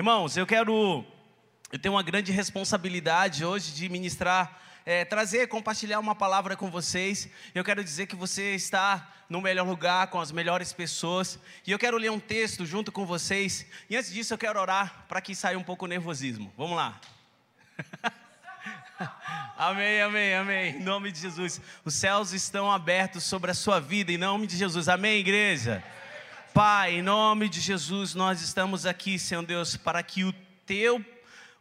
Irmãos, eu quero. Eu tenho uma grande responsabilidade hoje de ministrar, é, trazer, compartilhar uma palavra com vocês. Eu quero dizer que você está no melhor lugar, com as melhores pessoas. E eu quero ler um texto junto com vocês. E antes disso, eu quero orar para que saia um pouco o nervosismo. Vamos lá. amém, amém, amém. Em nome de Jesus. Os céus estão abertos sobre a sua vida, em nome de Jesus. Amém, igreja. Pai, em nome de Jesus, nós estamos aqui, Senhor Deus, para que o teu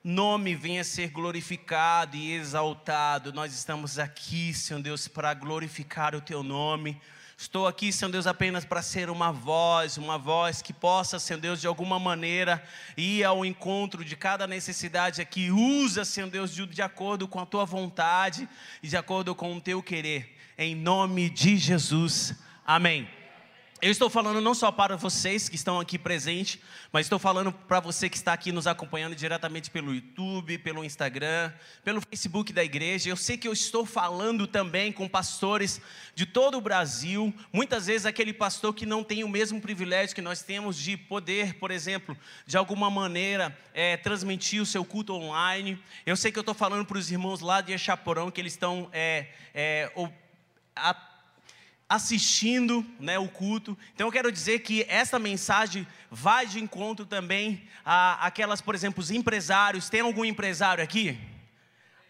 nome venha ser glorificado e exaltado. Nós estamos aqui, Senhor Deus, para glorificar o teu nome. Estou aqui, Senhor Deus, apenas para ser uma voz, uma voz que possa, Senhor Deus, de alguma maneira ir ao encontro de cada necessidade aqui. Usa, Senhor Deus, de, de acordo com a tua vontade e de acordo com o teu querer. Em nome de Jesus. Amém. Eu estou falando não só para vocês que estão aqui presentes, mas estou falando para você que está aqui nos acompanhando diretamente pelo YouTube, pelo Instagram, pelo Facebook da igreja. Eu sei que eu estou falando também com pastores de todo o Brasil. Muitas vezes aquele pastor que não tem o mesmo privilégio que nós temos de poder, por exemplo, de alguma maneira é, transmitir o seu culto online. Eu sei que eu estou falando para os irmãos lá de Echaporão que eles estão é, é, assistindo né, o culto. Então eu quero dizer que essa mensagem vai de encontro também a aquelas, por exemplo, os empresários. Tem algum empresário aqui?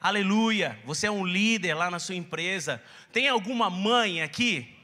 Aleluia! Você é um líder lá na sua empresa. Tem alguma mãe aqui?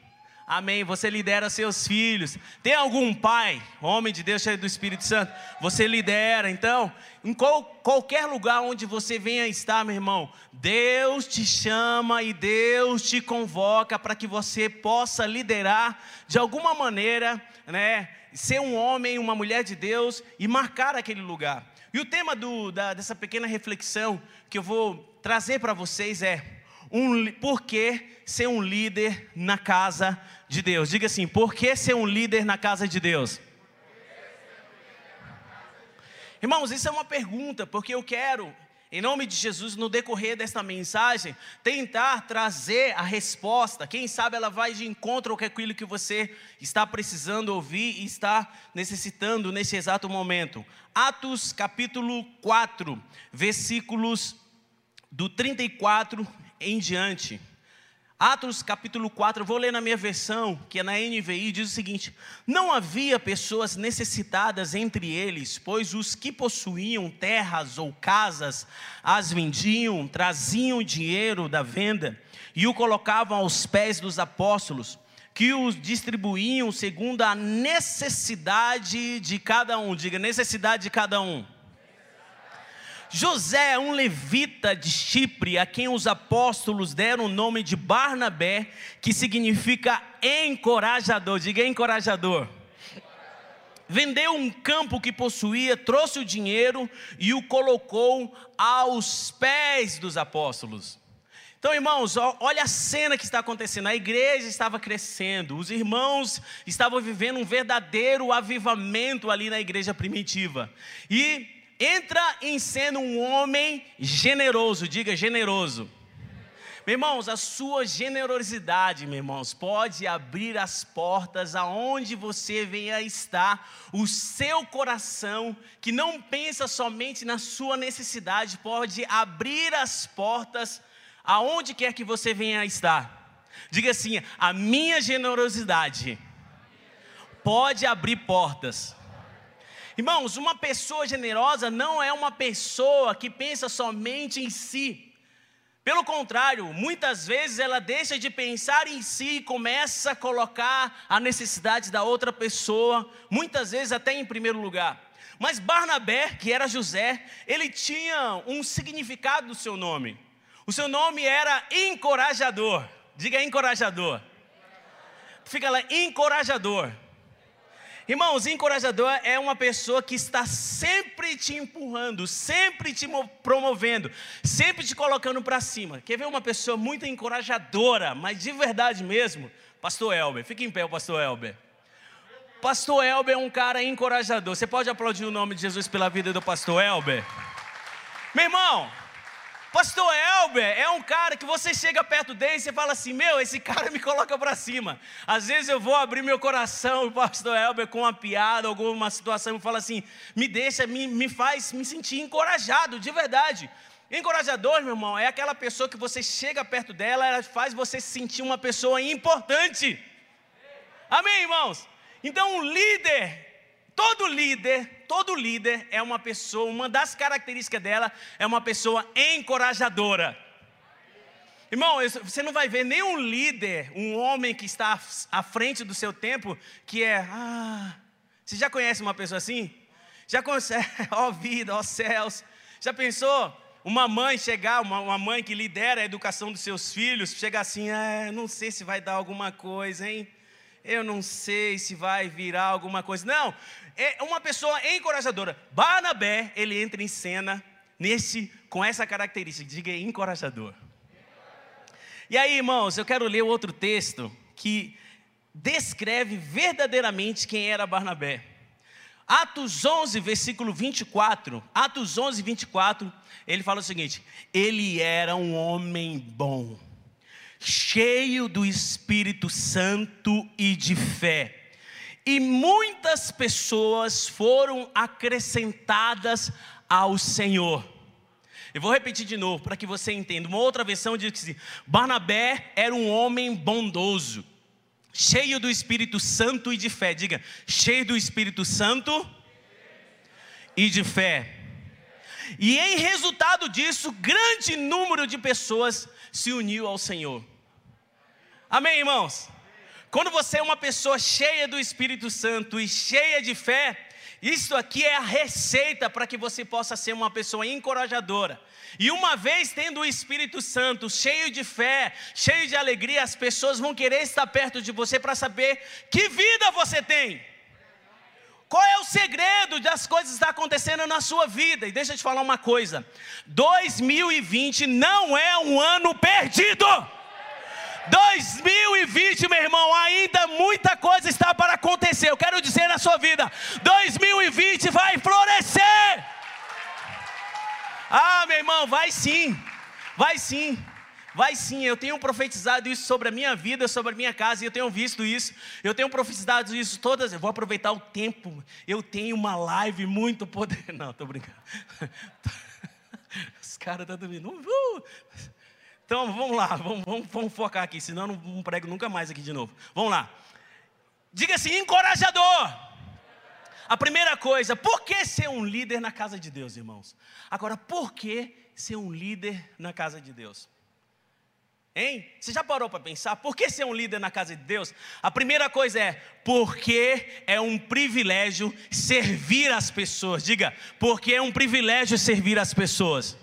Amém. Você lidera seus filhos. Tem algum pai, homem de Deus cheio do Espírito Santo? Você lidera. Então, em qual, qualquer lugar onde você venha estar, meu irmão, Deus te chama e Deus te convoca para que você possa liderar de alguma maneira, né? Ser um homem, uma mulher de Deus e marcar aquele lugar. E o tema do, da, dessa pequena reflexão que eu vou trazer para vocês é um, por que ser um líder na casa de Deus? Diga assim: por que ser um líder na casa de Deus? Irmãos, isso é uma pergunta, porque eu quero, em nome de Jesus, no decorrer desta mensagem, tentar trazer a resposta. Quem sabe ela vai de encontro com aquilo que você está precisando ouvir e está necessitando nesse exato momento. Atos capítulo 4, versículos do 34 em diante. Atos capítulo 4, vou ler na minha versão, que é na NVI, diz o seguinte: Não havia pessoas necessitadas entre eles, pois os que possuíam terras ou casas as vendiam, traziam dinheiro da venda e o colocavam aos pés dos apóstolos, que os distribuíam segundo a necessidade de cada um. Diga, necessidade de cada um. José é um levita de Chipre, a quem os apóstolos deram o nome de Barnabé, que significa encorajador. Diga encorajador. Vendeu um campo que possuía, trouxe o dinheiro e o colocou aos pés dos apóstolos. Então, irmãos, olha a cena que está acontecendo. A igreja estava crescendo, os irmãos estavam vivendo um verdadeiro avivamento ali na igreja primitiva. E entra em cena um homem generoso, diga generoso. Meus irmãos, a sua generosidade, meus irmãos, pode abrir as portas aonde você venha estar. O seu coração, que não pensa somente na sua necessidade, pode abrir as portas aonde quer que você venha estar. Diga assim: a minha generosidade pode abrir portas. Irmãos, uma pessoa generosa não é uma pessoa que pensa somente em si. Pelo contrário, muitas vezes ela deixa de pensar em si e começa a colocar a necessidade da outra pessoa, muitas vezes até em primeiro lugar. Mas Barnabé, que era José, ele tinha um significado do seu nome. O seu nome era encorajador. Diga encorajador. Fica lá, encorajador. Irmãos, encorajador é uma pessoa que está sempre te empurrando, sempre te promovendo, sempre te colocando para cima. Quer ver uma pessoa muito encorajadora, mas de verdade mesmo? Pastor Elber, fique em pé, Pastor Elber. Pastor Elber é um cara encorajador. Você pode aplaudir o nome de Jesus pela vida do Pastor Elber? Meu irmão, Pastor Elber é um cara que você chega perto dele e você fala assim: Meu, esse cara me coloca para cima. Às vezes eu vou abrir meu coração, o Pastor Elber, com uma piada, alguma situação, e fala assim: Me deixa, me, me faz me sentir encorajado, de verdade. Encorajador, meu irmão, é aquela pessoa que você chega perto dela, ela faz você se sentir uma pessoa importante. Amém, irmãos? Então, um líder Todo líder, todo líder é uma pessoa, uma das características dela é uma pessoa encorajadora. Irmão, você não vai ver nenhum líder, um homem que está à frente do seu tempo, que é, ah, você já conhece uma pessoa assim? Já conhece, ó vida, ó céus. Já pensou uma mãe chegar, uma, uma, mãe que lidera a educação dos seus filhos, chegar assim, ah, não sei se vai dar alguma coisa, hein? Eu não sei se vai virar alguma coisa. Não, é uma pessoa encorajadora. Barnabé, ele entra em cena nesse com essa característica, diga encorajador. E aí, irmãos, eu quero ler outro texto que descreve verdadeiramente quem era Barnabé. Atos 11, versículo 24. Atos 11, 24, ele fala o seguinte: Ele era um homem bom, cheio do Espírito Santo e de fé e muitas pessoas foram acrescentadas ao Senhor. Eu vou repetir de novo para que você entenda. Uma outra versão diz que Barnabé era um homem bondoso, cheio do Espírito Santo e de fé. Diga, cheio do Espírito Santo e de fé. E em resultado disso, grande número de pessoas se uniu ao Senhor. Amém, irmãos? Quando você é uma pessoa cheia do Espírito Santo e cheia de fé, isso aqui é a receita para que você possa ser uma pessoa encorajadora. E uma vez tendo o Espírito Santo cheio de fé, cheio de alegria, as pessoas vão querer estar perto de você para saber que vida você tem. Qual é o segredo das coisas que estão acontecendo na sua vida? E deixa eu te falar uma coisa: 2020 não é um ano perdido. 2020, meu irmão, ainda muita coisa está para acontecer. Eu quero dizer na sua vida: 2020 vai florescer. Ah, meu irmão, vai sim, vai sim. Vai sim, eu tenho profetizado isso sobre a minha vida, sobre a minha casa, e eu tenho visto isso, eu tenho profetizado isso todas. Eu vou aproveitar o tempo, eu tenho uma live muito poderosa. Não, estou brincando. Os caras estão dormindo. Uh! Então vamos lá, vamos, vamos, vamos focar aqui, senão não, não prego nunca mais aqui de novo. Vamos lá. Diga assim: encorajador. A primeira coisa, por que ser um líder na casa de Deus, irmãos? Agora, por que ser um líder na casa de Deus? Hein? Você já parou para pensar? Por que ser um líder na casa de Deus? A primeira coisa é porque é um privilégio servir as pessoas. Diga, porque é um privilégio servir as pessoas.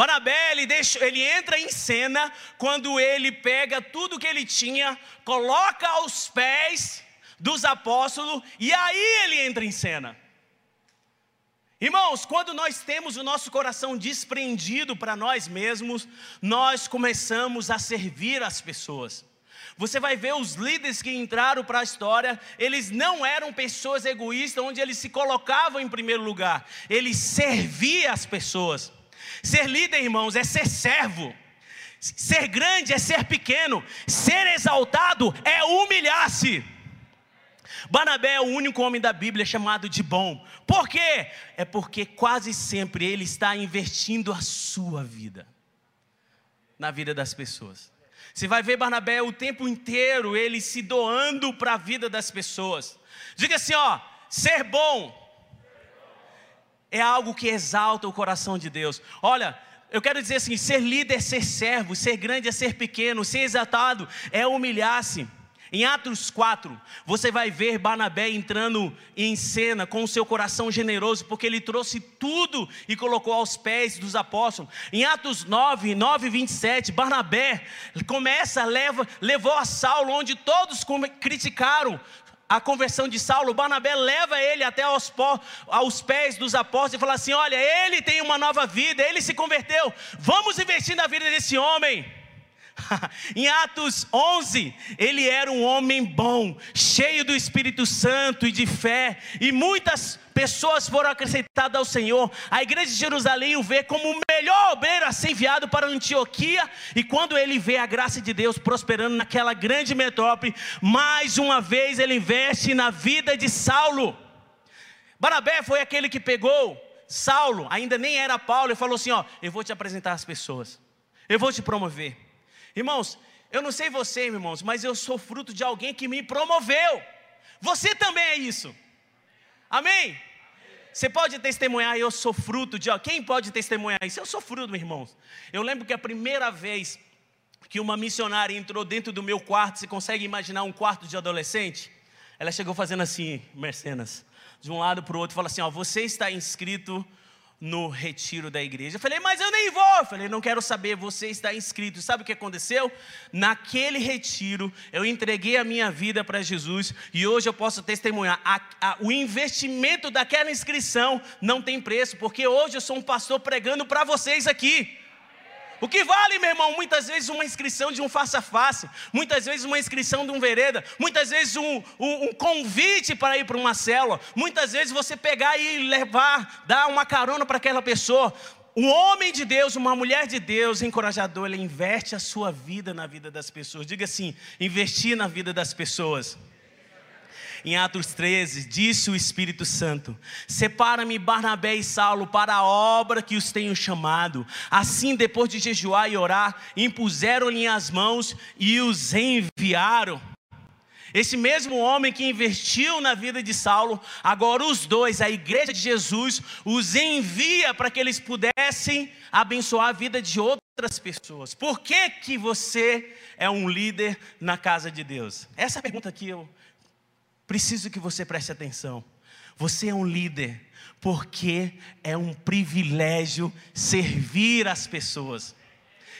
Barnabé, ele, deixa, ele entra em cena quando ele pega tudo que ele tinha, coloca aos pés dos apóstolos e aí ele entra em cena. Irmãos, quando nós temos o nosso coração desprendido para nós mesmos, nós começamos a servir as pessoas. Você vai ver os líderes que entraram para a história, eles não eram pessoas egoístas, onde eles se colocavam em primeiro lugar, eles serviam as pessoas. Ser líder, irmãos, é ser servo. Ser grande é ser pequeno. Ser exaltado é humilhar-se. Barnabé é o único homem da Bíblia chamado de bom. Por quê? É porque quase sempre ele está investindo a sua vida na vida das pessoas. Você vai ver Barnabé o tempo inteiro ele se doando para a vida das pessoas. Diga assim, ó, ser bom é algo que exalta o coração de Deus. Olha, eu quero dizer assim: ser líder é ser servo, ser grande é ser pequeno, ser exaltado é humilhar-se. Em Atos 4, você vai ver Barnabé entrando em cena com o seu coração generoso, porque ele trouxe tudo e colocou aos pés dos apóstolos. Em Atos 9, 9 e 27, Barnabé começa, leva, levou a Saulo, onde todos criticaram a conversão de Saulo, Barnabé leva ele até aos, aos pés dos apóstolos e fala assim: Olha, ele tem uma nova vida, ele se converteu, vamos investir na vida desse homem. em Atos 11, ele era um homem bom, cheio do Espírito Santo e de fé, e muitas pessoas foram acrescentadas ao Senhor. A igreja de Jerusalém o vê como o melhor obreiro a ser enviado para Antioquia, e quando ele vê a graça de Deus prosperando naquela grande metrópole, mais uma vez ele investe na vida de Saulo. Barabé foi aquele que pegou Saulo, ainda nem era Paulo, e falou assim: Ó, eu vou te apresentar as pessoas, eu vou te promover. Irmãos, eu não sei você, irmãos, mas eu sou fruto de alguém que me promoveu. Você também é isso. Amém? Você pode testemunhar, eu sou fruto de. Quem pode testemunhar isso? Eu sou fruto, irmãos. Eu lembro que a primeira vez que uma missionária entrou dentro do meu quarto, você consegue imaginar um quarto de adolescente? Ela chegou fazendo assim, mercenas, de um lado para o outro, fala assim: Ó, você está inscrito no retiro da igreja. Eu falei, mas eu nem vou. Eu falei, não quero saber, você está inscrito. Sabe o que aconteceu? Naquele retiro, eu entreguei a minha vida para Jesus e hoje eu posso testemunhar. A, a, o investimento daquela inscrição não tem preço, porque hoje eu sou um pastor pregando para vocês aqui. O que vale, meu irmão, muitas vezes uma inscrição de um face a face, muitas vezes uma inscrição de um vereda, muitas vezes um, um, um convite para ir para uma célula, muitas vezes você pegar e levar, dar uma carona para aquela pessoa. Um homem de Deus, uma mulher de Deus, encorajador, ele investe a sua vida na vida das pessoas. Diga assim: investir na vida das pessoas. Em Atos 13, disse o Espírito Santo: Separa-me Barnabé e Saulo para a obra que os tenho chamado. Assim, depois de jejuar e orar, impuseram-lhe as mãos e os enviaram. Esse mesmo homem que investiu na vida de Saulo, agora os dois, a igreja de Jesus, os envia para que eles pudessem abençoar a vida de outras pessoas. Por que, que você é um líder na casa de Deus? Essa é pergunta aqui eu preciso que você preste atenção. Você é um líder porque é um privilégio servir as pessoas.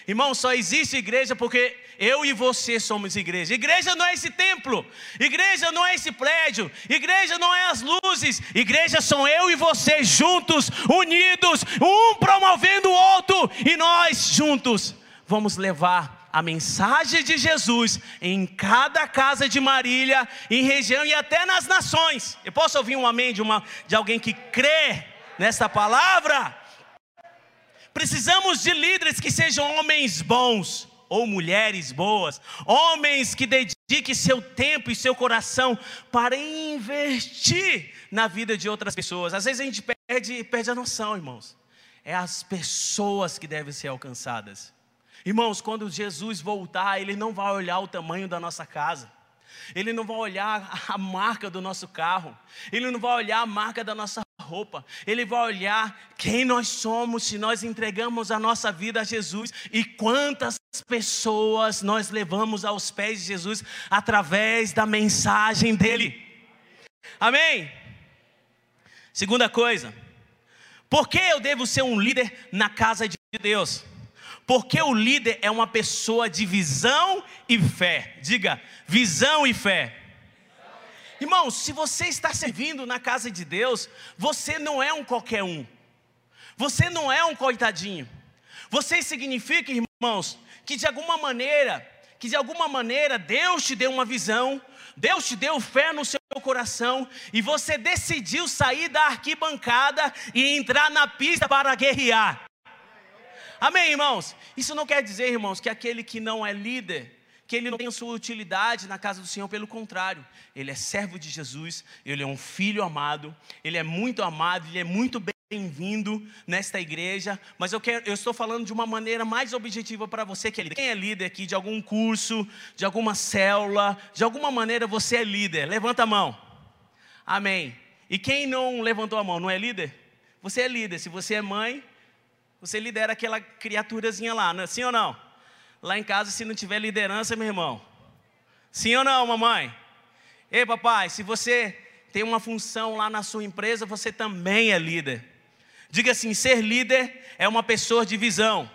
Irmão, só existe igreja porque eu e você somos igreja. Igreja não é esse templo, igreja não é esse prédio, igreja não é as luzes, igreja são eu e você juntos, unidos, um promovendo o outro, e nós juntos vamos levar a mensagem de Jesus em cada casa de Marília, em região e até nas nações. Eu posso ouvir um amém de, uma, de alguém que crê nessa palavra? Precisamos de líderes que sejam homens bons ou mulheres boas, homens que dediquem seu tempo e seu coração para investir na vida de outras pessoas. Às vezes a gente perde, perde a noção, irmãos. É as pessoas que devem ser alcançadas. Irmãos, quando Jesus voltar, Ele não vai olhar o tamanho da nossa casa, Ele não vai olhar a marca do nosso carro, Ele não vai olhar a marca da nossa roupa, Ele vai olhar quem nós somos se nós entregamos a nossa vida a Jesus e quantas pessoas nós levamos aos pés de Jesus através da mensagem dEle. Amém? Segunda coisa, por que eu devo ser um líder na casa de Deus? Porque o líder é uma pessoa de visão e fé. Diga, visão e fé. Irmãos, se você está servindo na casa de Deus, você não é um qualquer um. Você não é um coitadinho. Você significa, irmãos, que de alguma maneira, que de alguma maneira Deus te deu uma visão, Deus te deu fé no seu coração e você decidiu sair da arquibancada e entrar na pista para guerrear. Amém, irmãos? Isso não quer dizer, irmãos, que aquele que não é líder, que ele não tem sua utilidade na casa do Senhor, pelo contrário, ele é servo de Jesus, ele é um filho amado, ele é muito amado, ele é muito bem-vindo nesta igreja, mas eu, quero, eu estou falando de uma maneira mais objetiva para você que é líder. Quem é líder aqui de algum curso, de alguma célula, de alguma maneira você é líder? Levanta a mão. Amém. E quem não levantou a mão, não é líder? Você é líder. Se você é mãe, você lidera aquela criaturazinha lá, não é? sim ou não? Lá em casa, se não tiver liderança, meu irmão. Sim ou não, mamãe? Ei, papai, se você tem uma função lá na sua empresa, você também é líder. Diga assim: ser líder é uma pessoa de visão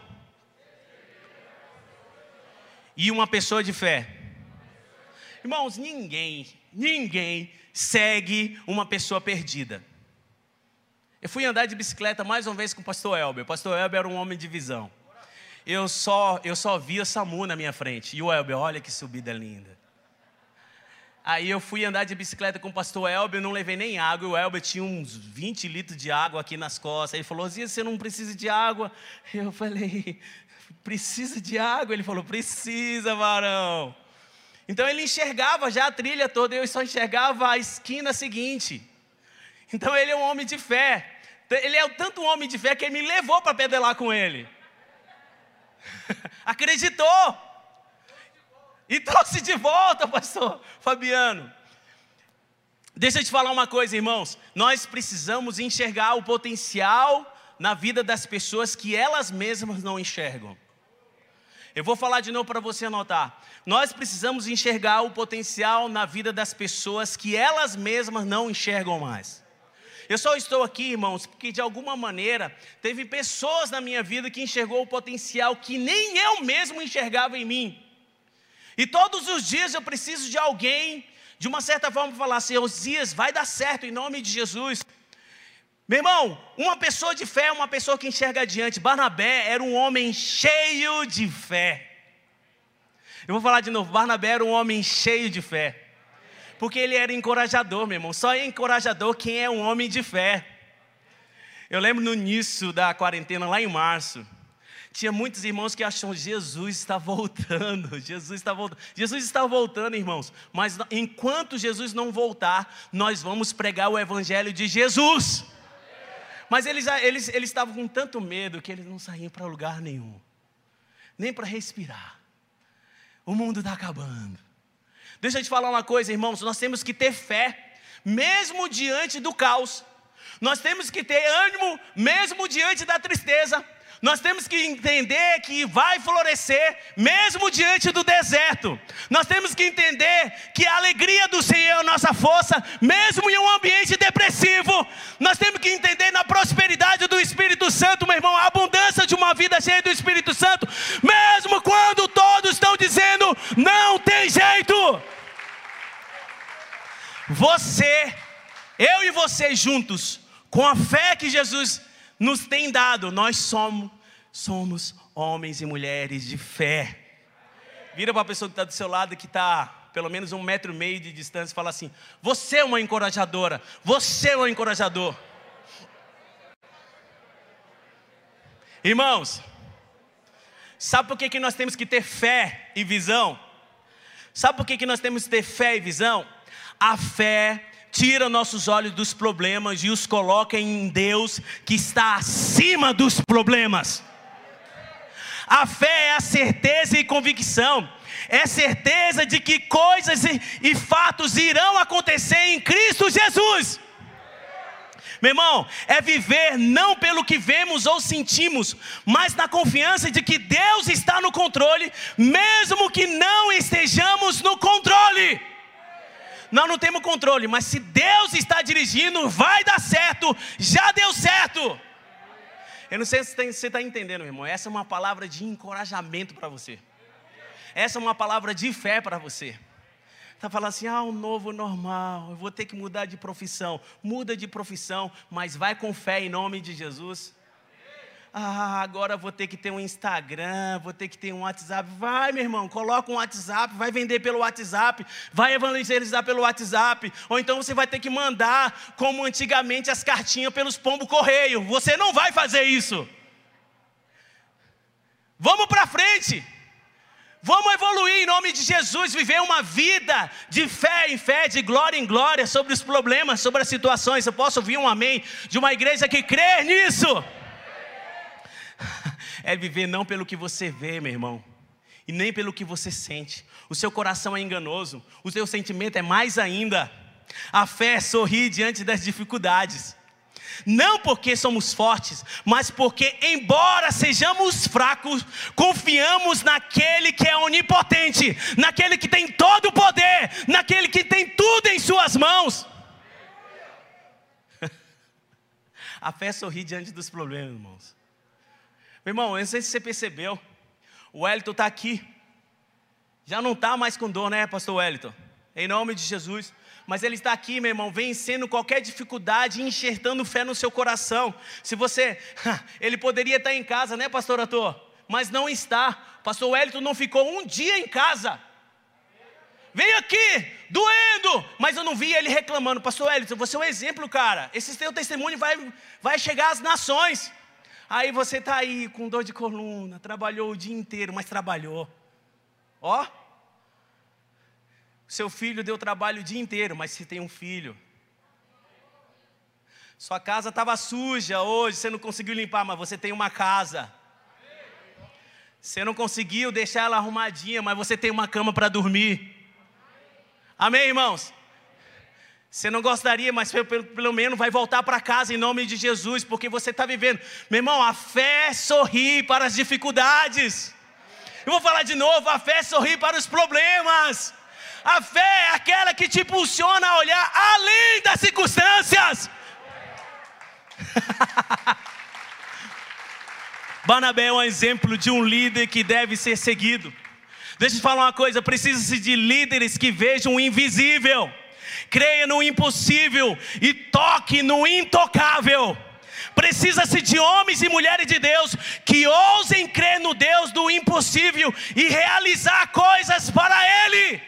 e uma pessoa de fé. Irmãos, ninguém, ninguém segue uma pessoa perdida. Eu fui andar de bicicleta mais uma vez com o pastor Elber. O pastor Elber era um homem de visão. eu só, eu só via Samu na minha frente. E o Elber, olha que subida linda. Aí eu fui andar de bicicleta com o pastor Elber, não levei nem água. O Elber tinha uns 20 litros de água aqui nas costas. Ele falou: Zia, você não precisa de água? Eu falei: Precisa de água? Ele falou: Precisa, varão. Então ele enxergava já a trilha toda, eu só enxergava a esquina seguinte. Então ele é um homem de fé. Ele é tanto um homem de fé que ele me levou para pedalar com ele. Acreditou. E trouxe de volta, pastor Fabiano. Deixa eu te falar uma coisa, irmãos. Nós precisamos enxergar o potencial na vida das pessoas que elas mesmas não enxergam. Eu vou falar de novo para você anotar. Nós precisamos enxergar o potencial na vida das pessoas que elas mesmas não enxergam mais. Eu só estou aqui, irmãos, porque de alguma maneira teve pessoas na minha vida que enxergou o potencial que nem eu mesmo enxergava em mim. E todos os dias eu preciso de alguém, de uma certa forma, falar assim: Osias, vai dar certo em nome de Jesus. Meu irmão, uma pessoa de fé é uma pessoa que enxerga adiante. Barnabé era um homem cheio de fé. Eu vou falar de novo: Barnabé era um homem cheio de fé. Porque ele era encorajador, meu irmão. Só é encorajador quem é um homem de fé. Eu lembro no início da quarentena, lá em março, tinha muitos irmãos que acham Jesus está voltando, Jesus está voltando. Jesus está voltando, irmãos. Mas enquanto Jesus não voltar, nós vamos pregar o evangelho de Jesus. Mas eles, eles, eles estavam com tanto medo que eles não saíam para lugar nenhum, nem para respirar. O mundo está acabando. Deixa eu te falar uma coisa, irmãos, nós temos que ter fé, mesmo diante do caos. Nós temos que ter ânimo, mesmo diante da tristeza. Nós temos que entender que vai florescer mesmo diante do deserto. Nós temos que entender que a alegria do Senhor é nossa força, mesmo em um ambiente depressivo. Nós temos que entender na prosperidade do Espírito Santo, meu irmão, a abundância de uma vida cheia do Espírito Santo, mesmo quando todos estão dizendo não tem jeito. Você, eu e você juntos, com a fé que Jesus nos tem dado, nós somos, somos homens e mulheres de fé. Vira para a pessoa que está do seu lado, que está pelo menos um metro e meio de distância, e fala assim: Você é uma encorajadora, você é um encorajador. Irmãos, sabe por que, que nós temos que ter fé e visão? Sabe por que, que nós temos que ter fé e visão? A fé tira nossos olhos dos problemas e os coloca em Deus que está acima dos problemas. A fé é a certeza e convicção, é certeza de que coisas e, fatos irão acontecer em Cristo Jesus. Meu irmão, é viver não pelo que vemos ou sentimos, mas na confiança de que Deus está no controle, mesmo que não estejamos no controle. Nós não temos controle, mas se Deus está dirigindo, vai dar certo, já deu certo. Eu não sei se você está entendendo, meu irmão. Essa é uma palavra de encorajamento para você. Essa é uma palavra de fé para você. Está falando assim, ah, um novo normal, eu vou ter que mudar de profissão. Muda de profissão, mas vai com fé em nome de Jesus. Ah, agora vou ter que ter um Instagram, vou ter que ter um WhatsApp. Vai, meu irmão, coloca um WhatsApp, vai vender pelo WhatsApp, vai evangelizar pelo WhatsApp. Ou então você vai ter que mandar, como antigamente, as cartinhas pelos pombo correio. Você não vai fazer isso. Vamos para frente. Vamos evoluir em nome de Jesus, viver uma vida de fé em fé, de glória em glória, sobre os problemas, sobre as situações. Eu posso ouvir um amém de uma igreja que crê nisso é viver não pelo que você vê, meu irmão, e nem pelo que você sente. O seu coração é enganoso, o seu sentimento é mais ainda. A fé sorrir diante das dificuldades. Não porque somos fortes, mas porque, embora sejamos fracos, confiamos naquele que é onipotente, naquele que tem todo o poder, naquele que tem tudo em Suas mãos. A fé sorrir diante dos problemas, irmãos. Meu irmão, eu não sei se você percebeu, o Wellington está aqui. Já não está mais com dor, né, pastor Wellington? Em nome de Jesus. Mas ele está aqui, meu irmão, vencendo qualquer dificuldade, enxertando fé no seu coração. Se você, ele poderia estar em casa, né, pastor Ator? mas não está. Pastor Wellington não ficou um dia em casa. Veio aqui, doendo, mas eu não vi ele reclamando. Pastor Wellington, você é um exemplo, cara. Esse teu testemunho vai, vai chegar às nações. Aí você está aí com dor de coluna, trabalhou o dia inteiro, mas trabalhou. Ó, seu filho deu trabalho o dia inteiro, mas você tem um filho. Sua casa estava suja hoje, você não conseguiu limpar, mas você tem uma casa. Você não conseguiu deixar ela arrumadinha, mas você tem uma cama para dormir. Amém, irmãos? Você não gostaria, mas pelo, pelo menos vai voltar para casa em nome de Jesus, porque você está vivendo. Meu irmão, a fé sorri para as dificuldades. Eu vou falar de novo: a fé sorri para os problemas. A fé é aquela que te impulsiona a olhar além das circunstâncias. Barnabé é um exemplo de um líder que deve ser seguido. Deixa eu te falar uma coisa: precisa-se de líderes que vejam o invisível, creia no impossível e toque no intocável. Precisa-se de homens e mulheres de Deus que ousem crer no Deus do impossível e realizar coisas para Ele.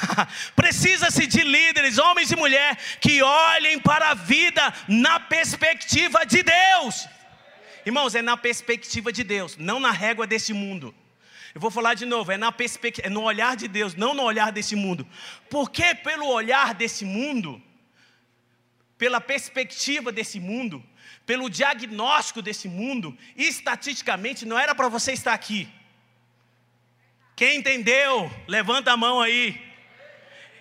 Precisa-se de líderes, homens e mulheres, que olhem para a vida na perspectiva de Deus. Irmãos, é na perspectiva de Deus, não na régua desse mundo. Eu vou falar de novo, é, na perspectiva, é no olhar de Deus, não no olhar desse mundo. Porque pelo olhar desse mundo, pela perspectiva desse mundo, pelo diagnóstico desse mundo, estatisticamente não era para você estar aqui. Quem entendeu, levanta a mão aí.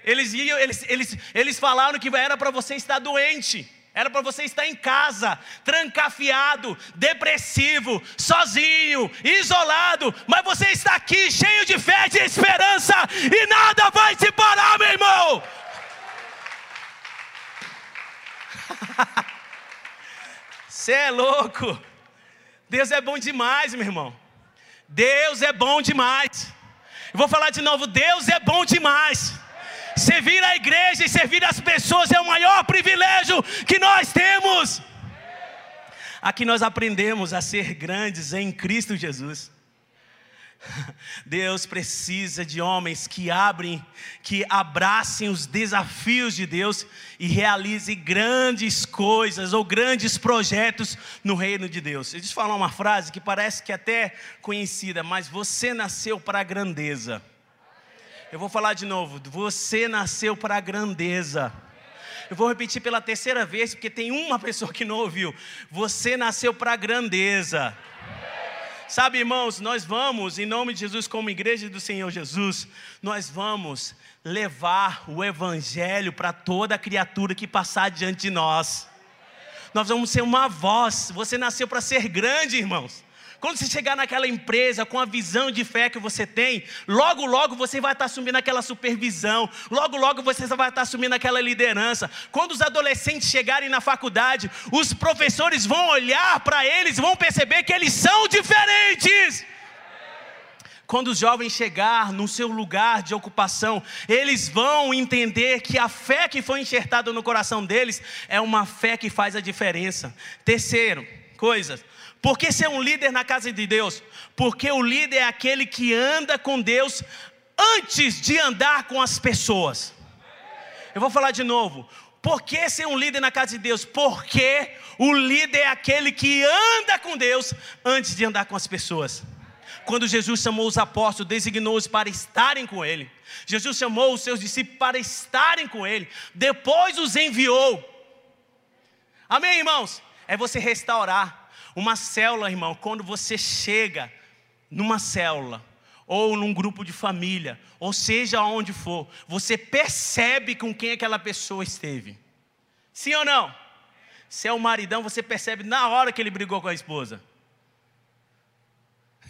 Eles, iam, eles, eles, eles falaram que era para você estar doente. Era para você estar em casa, trancafiado, depressivo, sozinho, isolado, mas você está aqui cheio de fé, de esperança, e nada vai te parar, meu irmão. Você é louco. Deus é bom demais, meu irmão. Deus é bom demais. Eu vou falar de novo: Deus é bom demais. Servir a igreja e servir as pessoas é o maior privilégio que nós temos. Aqui nós aprendemos a ser grandes em Cristo Jesus. Deus precisa de homens que abrem, que abracem os desafios de Deus e realizem grandes coisas ou grandes projetos no reino de Deus. Deixa eu falar uma frase que parece que é até conhecida, mas você nasceu para a grandeza. Eu vou falar de novo. Você nasceu para a grandeza. Eu vou repetir pela terceira vez, porque tem uma pessoa que não ouviu. Você nasceu para a grandeza. Sabe, irmãos, nós vamos, em nome de Jesus, como igreja do Senhor Jesus, nós vamos levar o Evangelho para toda criatura que passar diante de nós. Nós vamos ser uma voz. Você nasceu para ser grande, irmãos. Quando você chegar naquela empresa com a visão de fé que você tem, logo, logo você vai estar assumindo aquela supervisão, logo, logo você vai estar assumindo aquela liderança. Quando os adolescentes chegarem na faculdade, os professores vão olhar para eles, vão perceber que eles são diferentes quando os jovens chegar no seu lugar de ocupação, eles vão entender que a fé que foi enxertada no coração deles é uma fé que faz a diferença. Terceiro, coisas, por que ser um líder na casa de Deus? Porque o líder é aquele que anda com Deus antes de andar com as pessoas. Eu vou falar de novo. Por que ser um líder na casa de Deus? Porque o líder é aquele que anda com Deus antes de andar com as pessoas. Quando Jesus chamou os apóstolos, designou-os para estarem com Ele. Jesus chamou os seus discípulos para estarem com Ele. Depois os enviou. Amém, irmãos? É você restaurar uma célula, irmão, quando você chega numa célula, ou num grupo de família, ou seja onde for, você percebe com quem aquela pessoa esteve. Sim ou não? Se é o maridão, você percebe na hora que ele brigou com a esposa.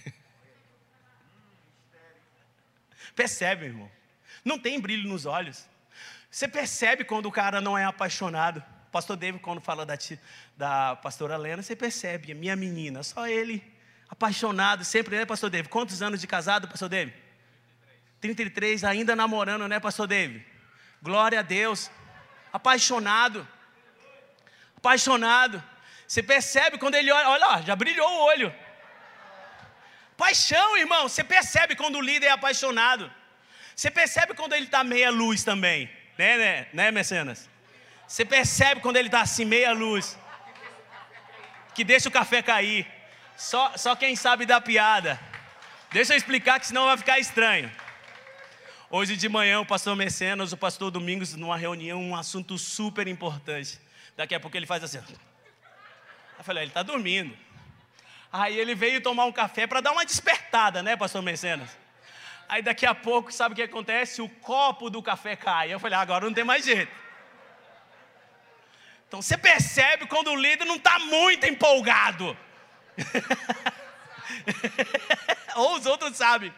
percebe, irmão. Não tem brilho nos olhos. Você percebe quando o cara não é apaixonado. Pastor David, quando fala da, da pastora Lena, você percebe, minha menina, só ele, apaixonado, sempre, né, pastor David? Quantos anos de casado, pastor David? 33, 33 ainda namorando, né, pastor David? Glória a Deus. Apaixonado. Apaixonado. Você percebe quando ele olha, olha lá, já brilhou o olho. Paixão, irmão. Você percebe quando o líder é apaixonado. Você percebe quando ele está meia luz também. Né, né, né, Mecenas? Você percebe quando ele está assim, meia luz. Que deixa o café cair. Só, só quem sabe da piada. Deixa eu explicar que senão vai ficar estranho. Hoje de manhã o pastor Mecenas, o pastor Domingos, numa reunião, um assunto super importante. Daqui a pouco ele faz assim. Eu falei, ele está dormindo. Aí ele veio tomar um café para dar uma despertada, né, pastor Mecenas? Aí daqui a pouco, sabe o que acontece? O copo do café cai. Eu falei, agora não tem mais jeito. Então você percebe quando o líder não está muito empolgado. Ou os outros sabem.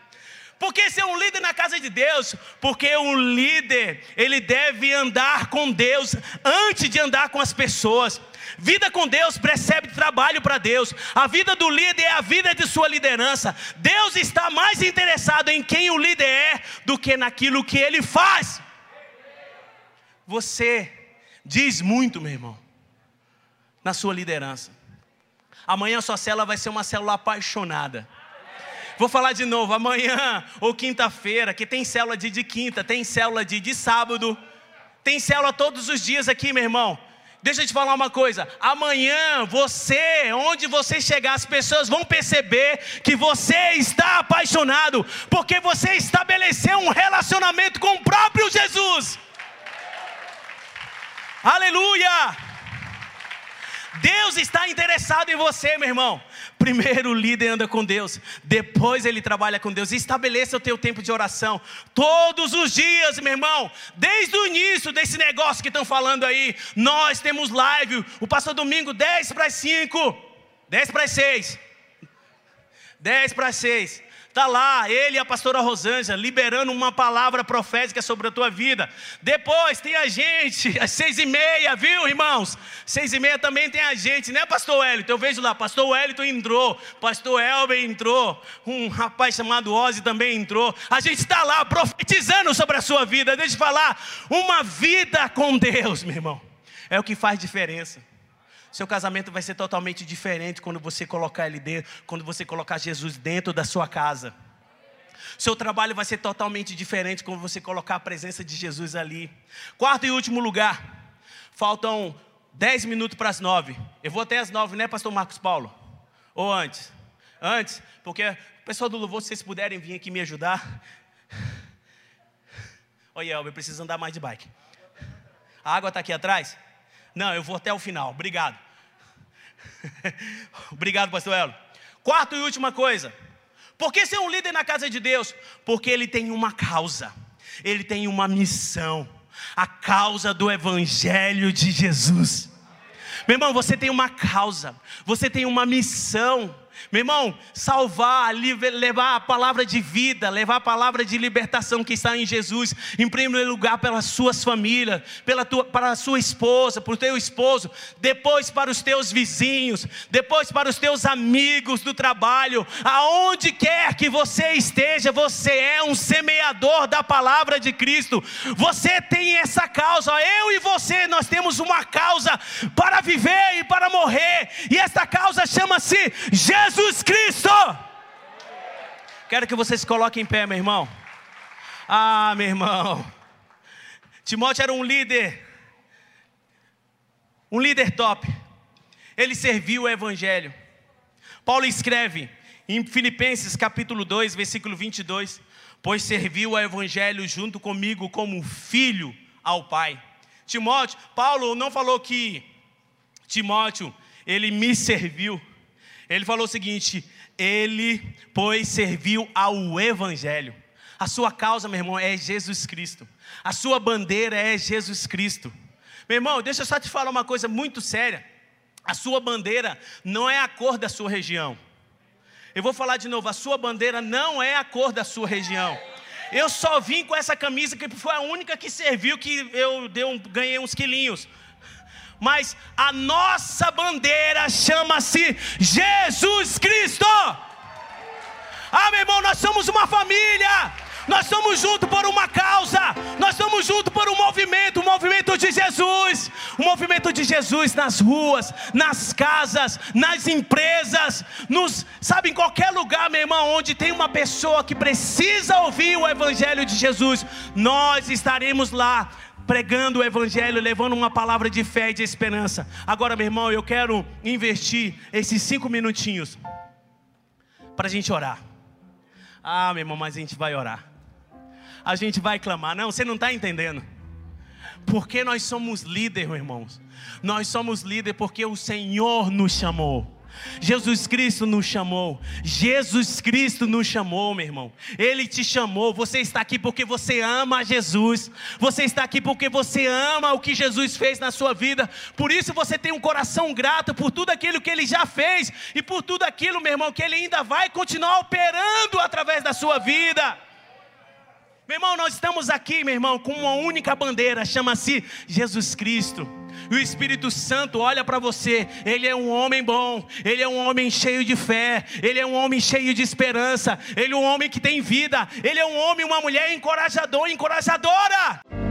Porque ser um líder na casa de Deus, porque um líder, ele deve andar com Deus antes de andar com as pessoas. Vida com Deus precebe trabalho para Deus. A vida do líder é a vida de sua liderança. Deus está mais interessado em quem o líder é do que naquilo que ele faz. Você diz muito, meu irmão, na sua liderança. Amanhã sua célula vai ser uma célula apaixonada. Vou falar de novo, amanhã ou quinta-feira, que tem célula de, de quinta, tem célula de, de sábado, tem célula todos os dias aqui, meu irmão. Deixa eu te falar uma coisa. Amanhã, você, onde você chegar, as pessoas vão perceber que você está apaixonado, porque você estabeleceu um relacionamento com o próprio Jesus. Aleluia! Deus está interessado em você, meu irmão. Primeiro o líder anda com Deus, depois ele trabalha com Deus. Estabeleça o teu tempo de oração todos os dias, meu irmão. Desde o início desse negócio que estão falando aí, nós temos live. O pastor domingo 10 para as 5, 10 para as 6. 10 para as 6. Está lá, ele e a pastora Rosângela liberando uma palavra profética sobre a tua vida. Depois tem a gente, às seis e meia, viu, irmãos? Seis e meia também tem a gente, né, pastor Wellington? Eu vejo lá, pastor Wellington entrou, pastor Elber entrou, um rapaz chamado Ozzy também entrou. A gente está lá profetizando sobre a sua vida. Deixa eu falar, uma vida com Deus, meu irmão, é o que faz diferença. Seu casamento vai ser totalmente diferente quando você colocar ele dentro, quando você colocar Jesus dentro da sua casa. Seu trabalho vai ser totalmente diferente quando você colocar a presença de Jesus ali. Quarto e último lugar. Faltam dez minutos para as nove. Eu vou até as nove, né, pastor Marcos Paulo? Ou antes? Antes, porque o pessoal do louvor, se vocês puderem vir aqui me ajudar. Olha, Elber, preciso andar mais de bike. A água está aqui atrás? Não, eu vou até o final. Obrigado. Obrigado, pastor Elo. Quarta e última coisa. Por que ser um líder na casa de Deus? Porque ele tem uma causa, ele tem uma missão a causa do Evangelho de Jesus. Meu irmão, você tem uma causa, você tem uma missão. Meu irmão, salvar, levar a palavra de vida, levar a palavra de libertação que está em Jesus, em primeiro lugar pelas suas famílias, pela tua, para a sua esposa, para o teu esposo, depois para os teus vizinhos, depois para os teus amigos do trabalho, aonde quer que você esteja, você é um semeador da palavra de Cristo. Você tem essa causa, eu e você, nós temos uma causa para viver e para morrer, e essa causa chama-se Jesus. Jesus Cristo. Quero que você se coloque em pé, meu irmão. Ah, meu irmão. Timóteo era um líder, um líder top. Ele serviu o evangelho. Paulo escreve em Filipenses capítulo 2, versículo 22, pois serviu o evangelho junto comigo como filho ao Pai. Timóteo, Paulo não falou que Timóteo, ele me serviu. Ele falou o seguinte: ele, pois, serviu ao Evangelho. A sua causa, meu irmão, é Jesus Cristo. A sua bandeira é Jesus Cristo. Meu irmão, deixa eu só te falar uma coisa muito séria. A sua bandeira não é a cor da sua região. Eu vou falar de novo: a sua bandeira não é a cor da sua região. Eu só vim com essa camisa que foi a única que serviu, que eu um, ganhei uns quilinhos mas a nossa bandeira chama-se Jesus Cristo. Ah, meu irmão, nós somos uma família. Nós somos juntos por uma causa, nós somos juntos por um movimento, o um movimento de Jesus, o o movimento de Jesus nas ruas, nas casas, nas empresas, nos, sabe, em qualquer lugar, meu irmão, onde tem uma pessoa que precisa ouvir o Evangelho de Jesus, nós estaremos lá pregando o Evangelho, levando uma palavra de fé e de esperança. Agora, meu irmão, eu quero investir esses cinco minutinhos para a gente orar. Ah, meu irmão, mas a gente vai orar. A gente vai clamar. Não, você não está entendendo. Porque nós somos líder, meus irmãos. Nós somos líder porque o Senhor nos chamou. Jesus Cristo nos chamou. Jesus Cristo nos chamou, meu irmão. Ele te chamou. Você está aqui porque você ama Jesus. Você está aqui porque você ama o que Jesus fez na sua vida. Por isso você tem um coração grato por tudo aquilo que ele já fez e por tudo aquilo, meu irmão, que ele ainda vai continuar operando através da sua vida. Meu irmão, nós estamos aqui, meu irmão, com uma única bandeira, chama-se Jesus Cristo. E o Espírito Santo olha para você, ele é um homem bom, ele é um homem cheio de fé, ele é um homem cheio de esperança, ele é um homem que tem vida, ele é um homem, uma mulher encorajador, encorajadora.